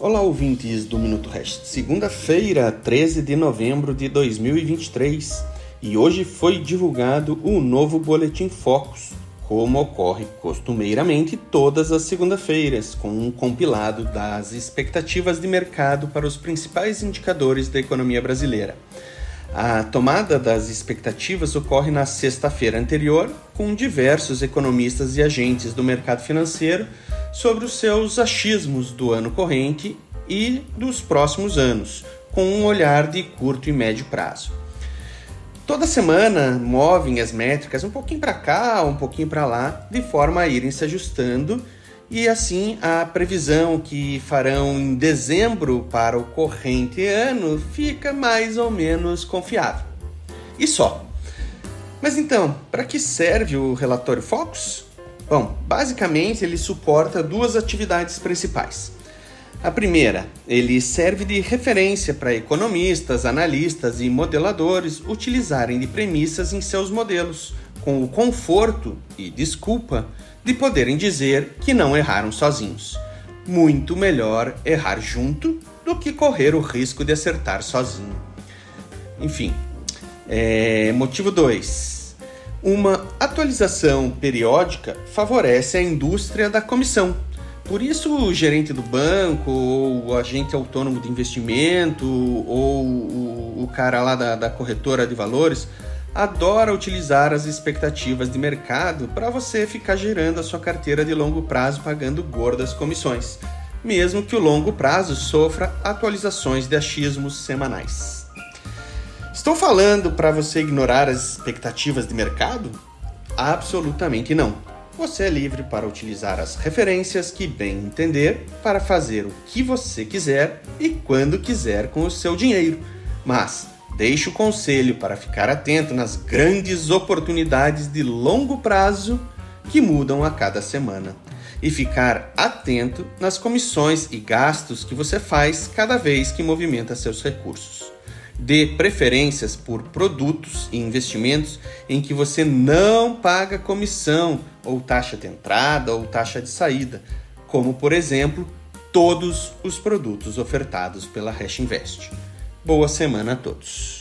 Olá, ouvintes do Minuto Hash. Segunda-feira, 13 de novembro de 2023, e hoje foi divulgado o novo Boletim Focus, como ocorre costumeiramente todas as segunda-feiras, com um compilado das expectativas de mercado para os principais indicadores da economia brasileira. A tomada das expectativas ocorre na sexta-feira anterior, com diversos economistas e agentes do mercado financeiro sobre os seus achismos do ano corrente e dos próximos anos, com um olhar de curto e médio prazo. Toda semana movem as métricas um pouquinho para cá, um pouquinho para lá, de forma a irem se ajustando e assim a previsão que farão em dezembro para o corrente ano fica mais ou menos confiável. E só. Mas então, para que serve o relatório Focus? Bom, basicamente ele suporta duas atividades principais. A primeira, ele serve de referência para economistas, analistas e modeladores utilizarem de premissas em seus modelos, com o conforto e desculpa de poderem dizer que não erraram sozinhos. Muito melhor errar junto do que correr o risco de acertar sozinho. Enfim, é, motivo 2. Uma atualização periódica favorece a indústria da comissão. Por isso, o gerente do banco, ou o agente autônomo de investimento, ou o, o cara lá da, da corretora de valores adora utilizar as expectativas de mercado para você ficar gerando a sua carteira de longo prazo pagando gordas comissões, mesmo que o longo prazo sofra atualizações de achismos semanais. Estou falando para você ignorar as expectativas de mercado? Absolutamente não. Você é livre para utilizar as referências que bem entender para fazer o que você quiser e quando quiser com o seu dinheiro. Mas Deixe o conselho para ficar atento nas grandes oportunidades de longo prazo que mudam a cada semana e ficar atento nas comissões e gastos que você faz cada vez que movimenta seus recursos. Dê preferências por produtos e investimentos em que você não paga comissão ou taxa de entrada ou taxa de saída, como por exemplo, todos os produtos ofertados pela Hash Invest. Boa semana a todos.